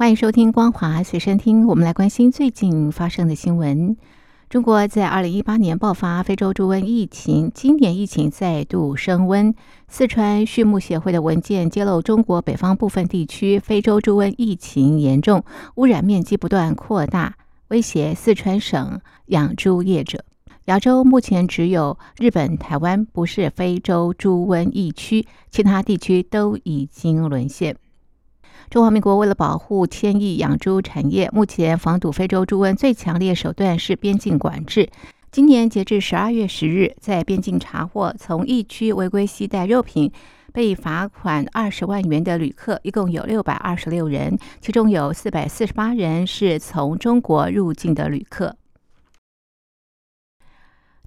欢迎收听《光华随身听》。我们来关心最近发生的新闻。中国在二零一八年爆发非洲猪瘟疫情，今年疫情再度升温。四川畜牧协会的文件揭露，中国北方部分地区非洲猪瘟疫情严重，污染面积不断扩大，威胁四川省养猪业者。亚洲目前只有日本、台湾不是非洲猪瘟疫区，其他地区都已经沦陷。中华民国为了保护千亿养猪产业，目前防堵非洲猪瘟最强烈手段是边境管制。今年截至十二月十日，在边境查获从疫区违规携带肉品被罚款二十万元的旅客，一共有六百二十六人，其中有四百四十八人是从中国入境的旅客。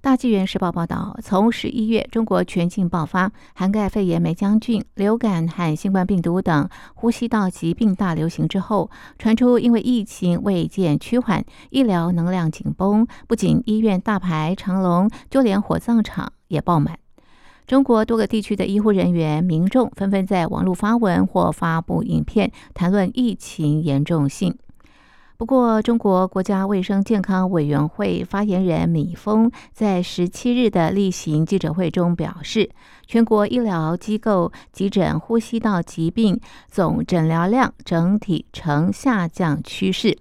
大纪元时报报道，从十一月中国全境爆发涵盖肺炎、梅浆菌、流感和新冠病毒等呼吸道疾病大流行之后，传出因为疫情未见趋缓，医疗能量紧绷，不仅医院大排长龙，就连火葬场也爆满。中国多个地区的医护人员、民众纷纷在网络发文或发布影片，谈论疫情严重性。不过，中国国家卫生健康委员会发言人米峰在十七日的例行记者会中表示，全国医疗机构急诊呼吸道疾病总诊疗量整体呈下降趋势。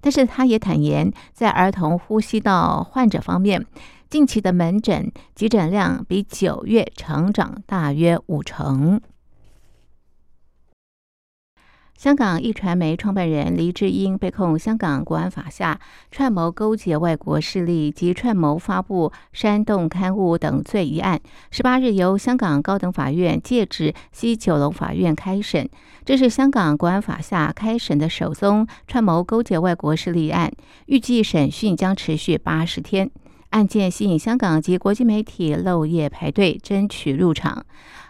但是，他也坦言，在儿童呼吸道患者方面，近期的门诊急诊量比九月成长大约五成。香港一传媒创办人黎智英被控香港国安法下串谋勾结外国势力及串谋发布煽动刊物等罪一案，十八日由香港高等法院借指西九龙法院开审。这是香港国安法下开审的首宗串谋勾结外国势力案，预计审讯将持续八十天。案件吸引香港及国际媒体漏夜排队争取入场。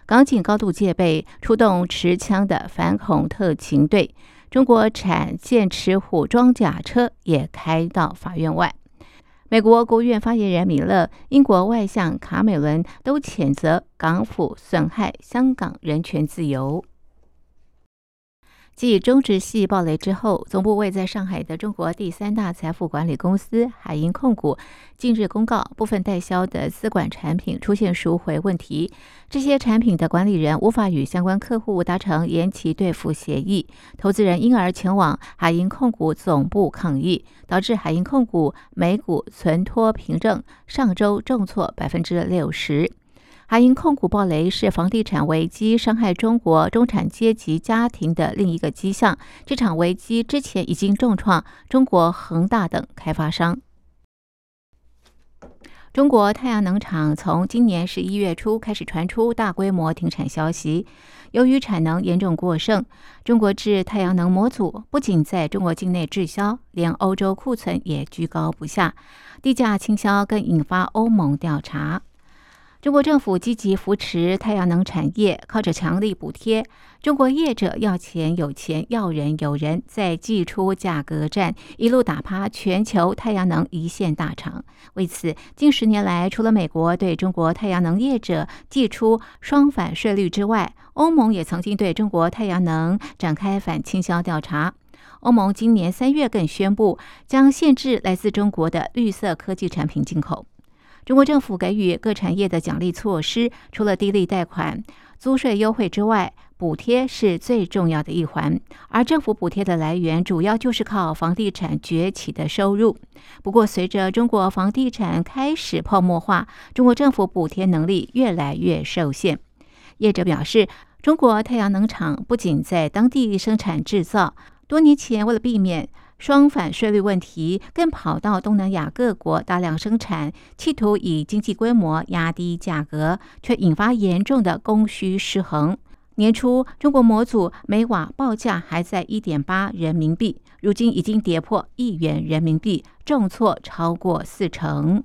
港警高度戒备，出动持枪的反恐特勤队。中国产剑齿虎装甲车也开到法院外。美国国务院发言人米勒、英国外相卡美伦都谴责港府损害香港人权自由。继中植系暴雷之后，总部位在上海的中国第三大财富管理公司海银控股近日公告，部分代销的资管产品出现赎回问题，这些产品的管理人无法与相关客户达成延期兑付协议，投资人因而前往海银控股总部抗议，导致海银控股每股存托凭证上周重挫百分之六十。还因控股暴雷是房地产危机伤害中国中产阶级家庭的另一个迹象。这场危机之前已经重创中国恒大等开发商。中国太阳能厂从今年十一月初开始传出大规模停产消息，由于产能严重过剩，中国制太阳能模组不仅在中国境内滞销，连欧洲库存也居高不下，低价倾销更引发欧盟调查。中国政府积极扶持太阳能产业，靠着强力补贴，中国业者要钱有钱，要人有人，在祭出价格战，一路打趴全球太阳能一线大厂。为此，近十年来，除了美国对中国太阳能业者祭出双反税率之外，欧盟也曾经对中国太阳能展开反倾销调查。欧盟今年三月更宣布，将限制来自中国的绿色科技产品进口。中国政府给予各产业的奖励措施，除了低利贷款、租税优惠之外，补贴是最重要的一环。而政府补贴的来源主要就是靠房地产崛起的收入。不过，随着中国房地产开始泡沫化，中国政府补贴能力越来越受限。业者表示，中国太阳能厂不仅在当地生产制造，多年前为了避免。双反税率问题更跑到东南亚各国大量生产，企图以经济规模压低价格，却引发严重的供需失衡。年初中国模组每瓦报价还在一点八人民币，如今已经跌破一元人民币，重挫超过四成。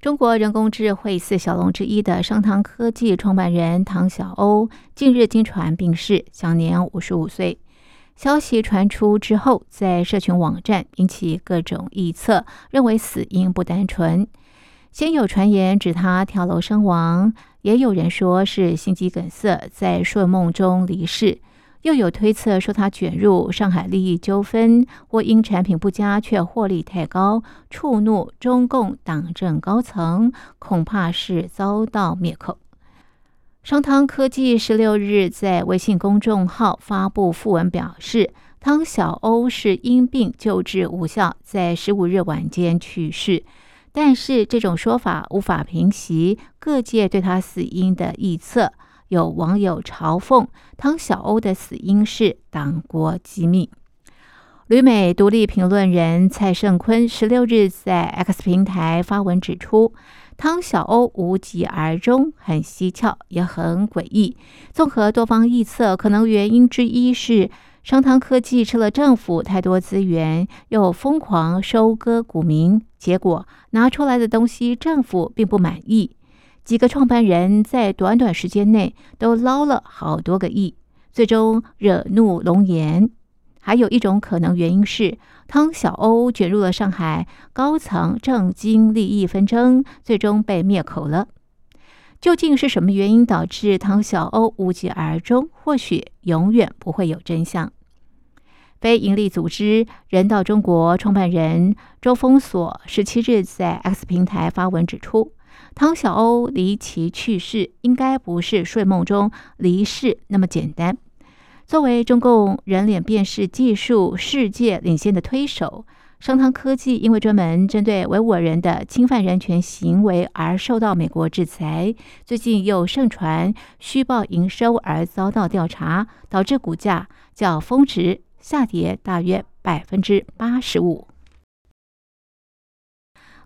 中国人工智慧四小龙之一的商汤科技创办人唐小欧近日经传病逝，享年五十五岁。消息传出之后，在社群网站引起各种臆测，认为死因不单纯。先有传言指他跳楼身亡，也有人说是心肌梗塞，在睡梦中离世。又有推测说他卷入上海利益纠纷，或因产品不佳却获利太高，触怒中共党政高层，恐怕是遭到灭口。商汤科技十六日在微信公众号发布讣文，表示汤小欧是因病救治无效，在十五日晚间去世。但是这种说法无法平息各界对他死因的臆测。有网友嘲讽汤小欧的死因是党国机密。旅美独立评论人蔡胜坤十六日在 X 平台发文指出，汤小欧无疾而终很蹊跷，也很诡异。综合多方臆测，可能原因之一是商汤科技吃了政府太多资源，又疯狂收割股民，结果拿出来的东西政府并不满意。几个创办人在短短时间内都捞了好多个亿，最终惹怒龙岩。还有一种可能原因是汤小欧卷入了上海高层政经利益纷争，最终被灭口了。究竟是什么原因导致汤小欧无疾而终？或许永远不会有真相。非营利组织人道中国创办人周峰所十七日在 X 平台发文指出。汤小欧离奇去世，应该不是睡梦中离世那么简单。作为中共人脸辨识技术世界领先的推手，商汤科技因为专门针对维吾尔人的侵犯人权行为而受到美国制裁。最近又盛传虚报营收而遭到调查，导致股价较峰值下跌大约百分之八十五。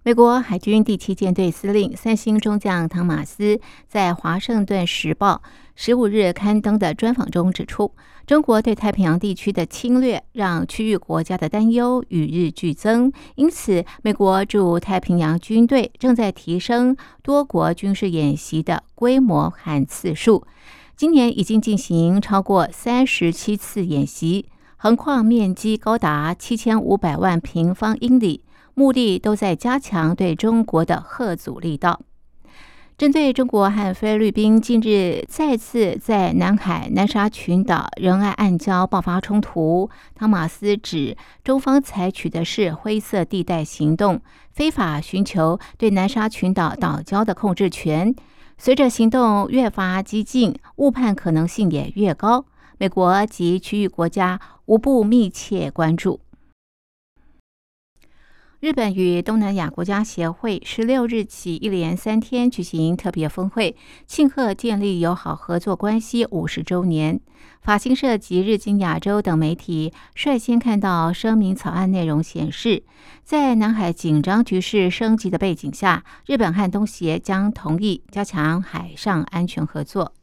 美国海军第七舰队司令三星中将汤马斯在《华盛顿时报》十五日刊登的专访中指出，中国对太平洋地区的侵略让区域国家的担忧与日俱增，因此，美国驻太平洋军队正在提升多国军事演习的规模和次数。今年已经进行超过三十七次演习，横跨面积高达七千五百万平方英里。目的都在加强对中国的贺阻力道。针对中国和菲律宾近日再次在南海南沙群岛仁爱暗礁爆发冲突，汤马斯指中方采取的是灰色地带行动，非法寻求对南沙群岛岛礁的控制权。随着行动越发激进，误判可能性也越高。美国及区域国家无不密切关注。日本与东南亚国家协会十六日起一连三天举行特别峰会，庆贺建立友好合作关系五十周年。法新社及日经亚洲等媒体率先看到声明草案内容，显示在南海紧张局势升级的背景下，日本和东协将同意加强海上安全合作。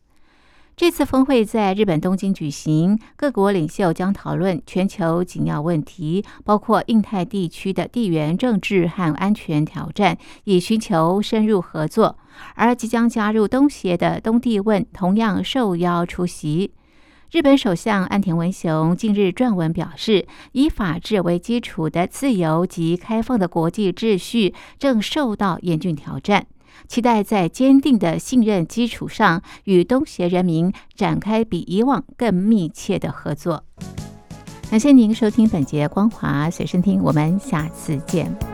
这次峰会在日本东京举行，各国领袖将讨论全球紧要问题，包括印太地区的地缘政治和安全挑战，以寻求深入合作。而即将加入东协的东帝汶同样受邀出席。日本首相岸田文雄近日撰文表示，以法治为基础的自由及开放的国际秩序正受到严峻挑战。期待在坚定的信任基础上，与东协人民展开比以往更密切的合作。感谢您收听本节《光华随身听》，我们下次见。